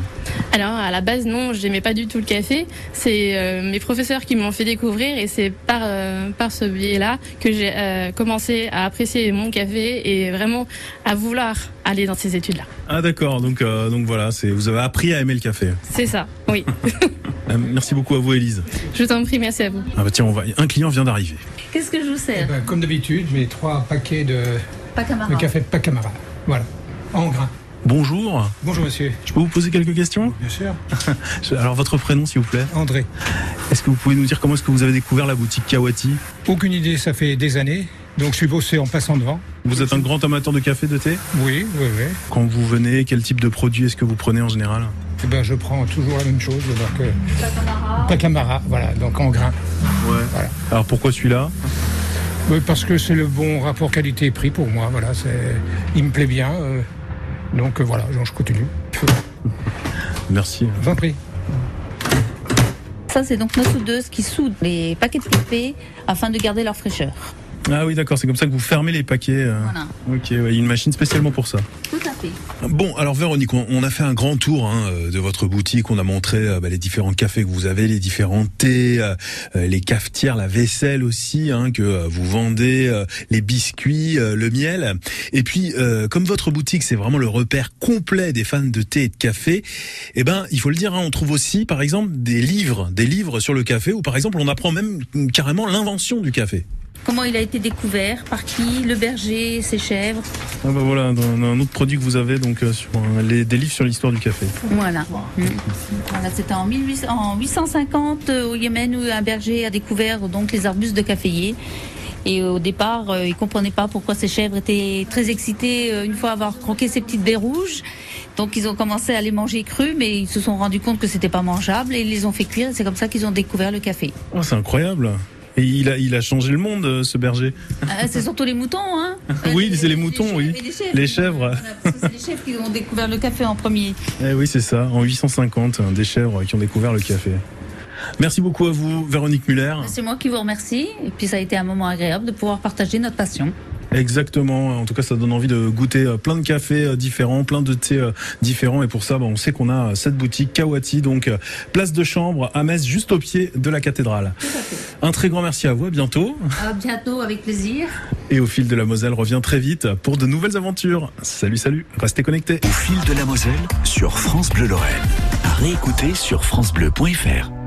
[SPEAKER 20] Alors à la base non, j'aimais pas du tout le café. C'est euh, mes professeurs qui m'ont fait découvrir et c'est par euh, par ce biais-là que j'ai euh, commencé à apprécier mon café et vraiment à vouloir aller dans ces études-là.
[SPEAKER 3] Ah d'accord, donc, euh, donc voilà, c'est vous avez appris à aimer le café.
[SPEAKER 20] C'est ça, oui. <laughs>
[SPEAKER 3] Euh, merci beaucoup à vous, Élise.
[SPEAKER 20] Je t'en prie, merci à vous.
[SPEAKER 3] Ah bah tiens, on va... un client vient d'arriver.
[SPEAKER 4] Qu'est-ce que je vous sers?
[SPEAKER 21] Ben, comme d'habitude, j'ai trois paquets de,
[SPEAKER 4] Pacamara.
[SPEAKER 21] de café Pacamara. Voilà, en grain.
[SPEAKER 3] Bonjour.
[SPEAKER 21] Bonjour monsieur.
[SPEAKER 3] Je peux vous poser quelques questions?
[SPEAKER 21] Bien sûr. <laughs>
[SPEAKER 3] Alors votre prénom, s'il vous plaît?
[SPEAKER 21] André.
[SPEAKER 3] Est-ce que vous pouvez nous dire comment est-ce que vous avez découvert la boutique Kawati?
[SPEAKER 21] Aucune idée, ça fait des années. Donc je suis bossé en passant devant.
[SPEAKER 3] Vous êtes un grand amateur de café, de thé?
[SPEAKER 21] Oui, oui, oui.
[SPEAKER 3] Quand vous venez, quel type de produit est-ce que vous prenez en général?
[SPEAKER 21] Eh ben, je prends toujours la même chose. Donc, euh, Pacamara, voilà, donc en grain.
[SPEAKER 3] Ouais.
[SPEAKER 21] Voilà.
[SPEAKER 3] Alors pourquoi celui-là?
[SPEAKER 21] Oui, parce que c'est le bon rapport qualité-prix pour moi. Voilà, c'est, il me plaît bien. euh, donc euh, voilà, donc, je continue. <laughs>
[SPEAKER 3] Merci.
[SPEAKER 21] Je vous en prie.
[SPEAKER 4] Ça, c'est donc nos soudeuses qui soudent les paquets de café afin de garder leur fraîcheur.
[SPEAKER 3] Ah oui, d'accord, c'est comme ça que vous fermez les paquets. euh.
[SPEAKER 4] Voilà.
[SPEAKER 3] Ok, ouais, il y a une machine spécialement pour ça.
[SPEAKER 4] Tout à fait.
[SPEAKER 22] Bon, alors Véronique, on, a fait un grand tour hein, euh, de votre boutique. On a montré euh, bah, les différents cafés que vous avez, les différents thés, euh, les cafetières, la vaisselle aussi hein, que vous vendez, euh, les biscuits, euh, le miel. Et puis, comme votre boutique, c'est vraiment le repère complet des fans de thé et de café. Eh ben, il faut le dire, hein, on trouve aussi, par exemple, des livres, des livres sur le café, où par exemple, on apprend même carrément l'invention du café.
[SPEAKER 4] Comment il a été découvert, par qui, le berger, ses chèvres.
[SPEAKER 3] Ah bah voilà, un, un autre produit que vous avez donc euh, sur euh, les, des livres sur l'histoire du café.
[SPEAKER 4] Voilà. Mm. Voilà, c'était en, 1800 en 850 euh, au Yémen où un berger a découvert donc les arbustes de caféier. Et au départ, euh, il comprenait pas pourquoi ces chèvres étaient très excitées euh, une fois avoir croqué ces petites baies rouges. Donc ils ont commencé à les manger crus, mais ils se sont rendus compte que c'était pas mangeable et ils les ont fait cuire. et C'est comme ça qu'ils ont découvert le café.
[SPEAKER 3] Oh, c'est incroyable. Et il a, il a changé le monde, euh, ce berger.
[SPEAKER 4] Ah, c'est surtout les moutons, hein <laughs>
[SPEAKER 3] oui, c'est les moutons, oui.
[SPEAKER 4] les chèvres.
[SPEAKER 3] Les chèvres.
[SPEAKER 4] Voilà, parce que c'est les chèvres qui ont découvert le café en premier.
[SPEAKER 3] Eh oui, c'est ça. En 850, hein, des chèvres qui ont découvert le café. Merci beaucoup à vous, Véronique Muller.
[SPEAKER 4] C'est moi qui vous remercie. Et puis, ça a été un moment agréable de pouvoir partager notre passion.
[SPEAKER 3] Exactement. En tout cas, ça donne envie de goûter euh, plein de cafés euh, différents, plein de thés euh, différents. Et pour ça, bah, on sait qu'on a cette boutique Kawati, donc place de chambre à Metz, juste au pied de la cathédrale. Un très grand merci à vous. À bientôt.
[SPEAKER 4] À bientôt, avec plaisir.
[SPEAKER 3] Et au fil de la Moselle revient très vite pour de nouvelles aventures. Salut, salut. Restez connectés.
[SPEAKER 1] Au fil de la Moselle sur France Bleu Lorraine. À sur FranceBleu.fr.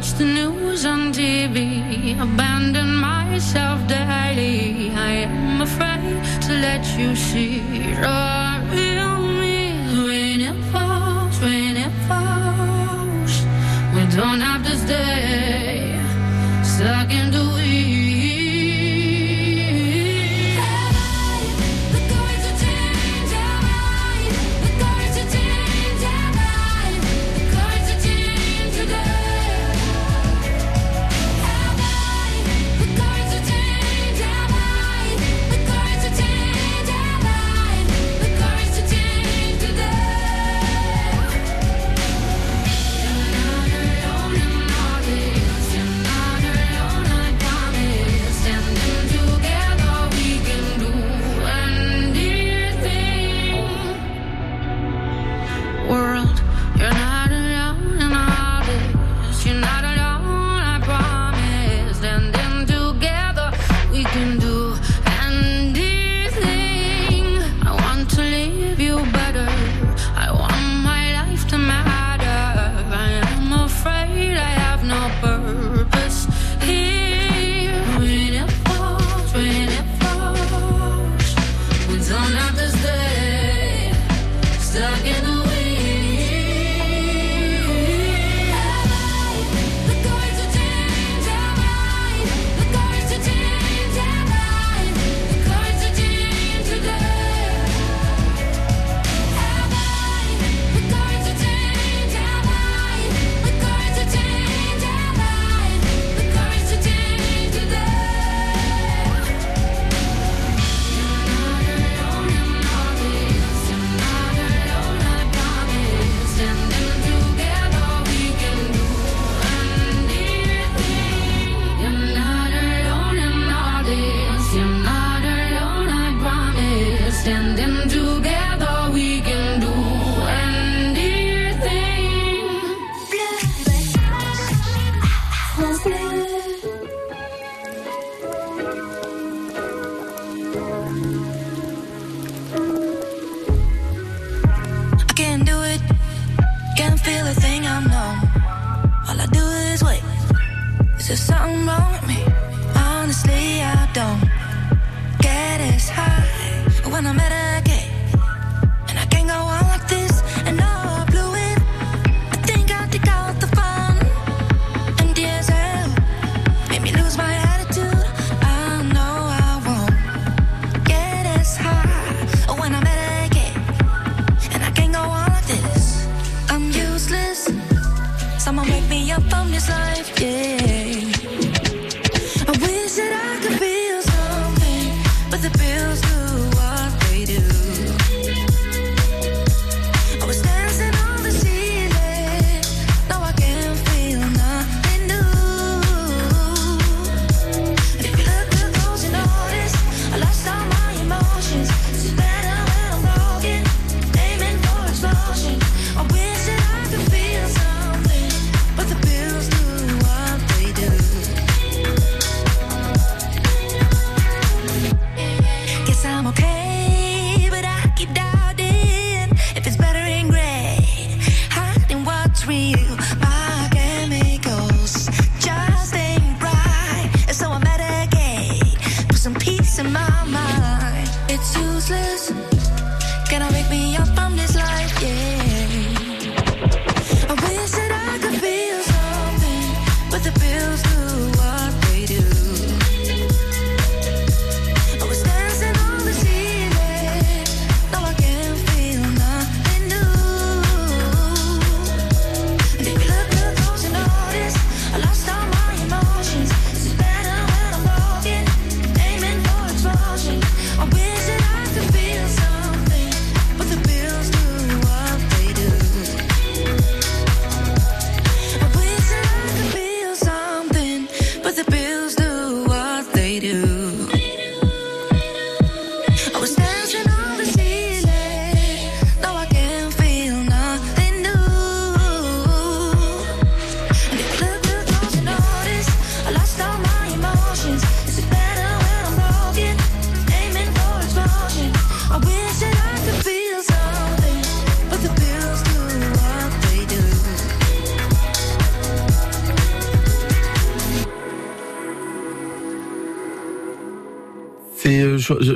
[SPEAKER 23] Watch the news on TV, abandon myself daily. I am afraid to let you see real me when it falls, when it falls. We don't have to stay.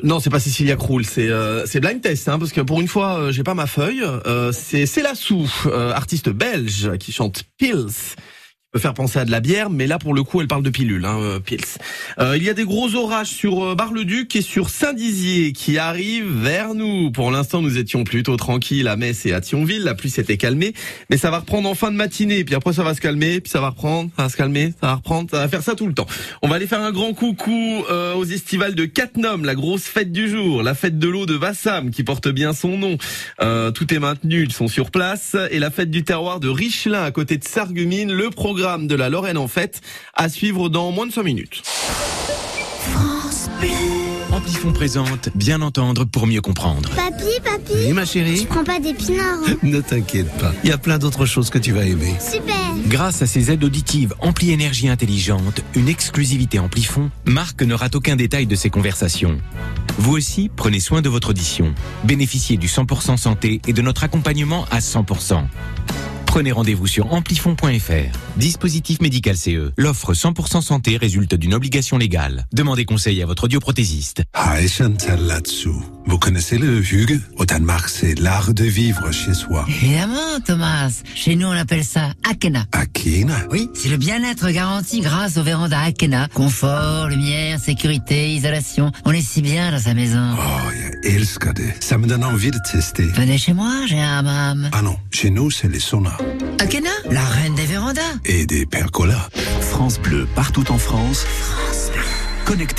[SPEAKER 24] Non, c'est pas Cecilia Krull, c'est euh, c'est blind test, hein, parce que pour une fois, euh, j'ai pas ma feuille. Euh, c'est Célassou, euh, artiste belge qui chante Pills. Peut faire penser à de la bière, mais là pour le coup elle parle de pilules, hein, euh, Pils. Euh, il y a des gros orages sur euh, Bar-le-Duc et sur Saint-Dizier qui arrivent vers nous. Pour l'instant nous étions plutôt tranquilles à Metz et à Thionville, la pluie s'était calmée, mais ça va reprendre en fin de matinée, puis après ça va se calmer, puis ça va reprendre, ça va se calmer, ça va reprendre, ça va faire ça tout le temps. On va aller faire un grand coucou euh, aux estivales de Cattenom, la grosse fête du jour, la fête de l'eau de Vassam qui porte bien son nom. Euh, tout est maintenu, ils sont sur place, et la fête du terroir de Richelin à côté de Sarreguemines, le programme de la Lorraine en fête, à suivre dans moins de 5 minutes.
[SPEAKER 25] Amplifon présente Bien entendre pour mieux comprendre.
[SPEAKER 26] Papy, papy
[SPEAKER 25] Oui, ma chérie
[SPEAKER 26] Tu prends pas d'épinards hein
[SPEAKER 25] Ne t'inquiète pas, il y a plein d'autres choses que tu vas aimer.
[SPEAKER 26] Super
[SPEAKER 25] Grâce à ses aides auditives Ampli Énergie Intelligente, une exclusivité Amplifon, Marc ne rate aucun détail de ses conversations. Vous aussi, prenez soin de votre audition. Bénéficiez du 100% santé et de notre accompagnement à 100%. Prenez rendez-vous sur amplifon.fr. Dispositif médical CE. L'offre 100% santé résulte d'une obligation légale. Demandez conseil à votre audioprothésiste.
[SPEAKER 27] Vous connaissez le Hugues Au Danemark, c'est l'art de vivre chez soi.
[SPEAKER 9] Évidemment, Thomas. Chez nous, on appelle ça Akena.
[SPEAKER 27] Akena?
[SPEAKER 9] Oui, c'est le bien-être garanti grâce aux vérandas Akena. Confort, lumière, sécurité, isolation. On est si bien dans sa maison.
[SPEAKER 27] Oh, jag älskar det. Ça me donne envie de tester.
[SPEAKER 9] Venez chez moi, j'ai un hammam.
[SPEAKER 27] Ah non, chez nous, c'est les saunas.
[SPEAKER 9] Akena, la reine des vérandas.
[SPEAKER 27] Et des percolas.
[SPEAKER 1] France Bleu, partout en France. Connecté.